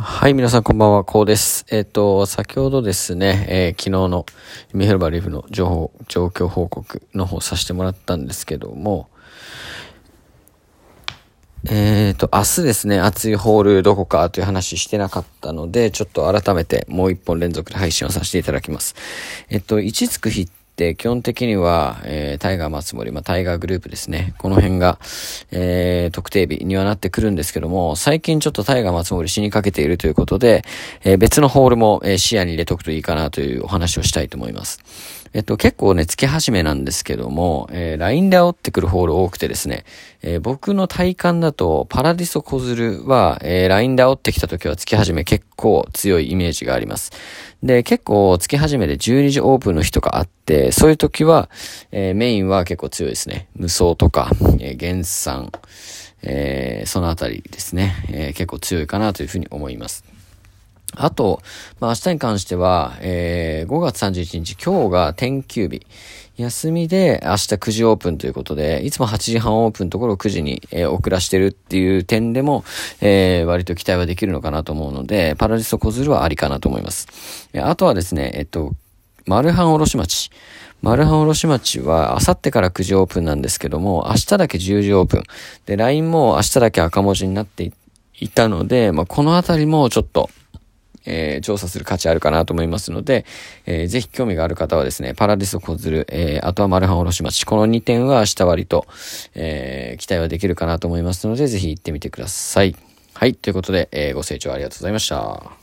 はい、皆さんこんばんは、こうです。えっ、と、先ほどですね、えー昨日のミヘルバリーフの情報、状況報告の方させてもらったんですけども、えっ、と、明日ですね、熱いホールどこかという話してなかったので、ちょっと改めてもう一本連続で配信をさせていただきます。えっと、位置つく日って基本的には、えータイガー松森、まあ、タイガーグループですね。この辺が、えー特定日にはなってくるんですけども、最近ちょっとタイガー松森死にかけているということで、えー別のホールも、えー視野に入れとくといいかなというお話をしたいと思います。えっと、結構ね、月始めなんですけども、えー、LINE で煽ってくるホール多くてですね、えー僕の体感だと、パラディソ小鶴は、えー LINE で煽ってきた時は月始め結構強いイメージがあります。で、結構月始めで12時オープンの日とかあって、そういう時は、えーメインは結構強いですね。無双とか、えー、原産、えーそのあたりですね、えー結構強いかなというふうに思います。あと、まあ、明日に関しては、えー5月31日、今日が天休日。休みで明日9時オープンということで、いつも8時半オープンところを9時に、えー遅らしてるっていう点でも、えー割と期待はできるのかなと思うので、パラディスト小鶴はありかなと思います。えあとはですね、えっと、マルハン卸町。マルハン卸町は、あさってから9時オープンなんですけども、明日だけ10時オープン。で、LINE も明日だけ赤文字になっていいたので、まあ、このあたりもちょっと、えー調査する価値あるかなと思いますので、えーぜひ興味がある方はですね、パラディス小鶴、えーあとはマルハン卸町、この2点は明日割と、えー期待はできるかなと思いますので、ぜひ行ってみてください。はい、ということで、えーご清聴ありがとうございました。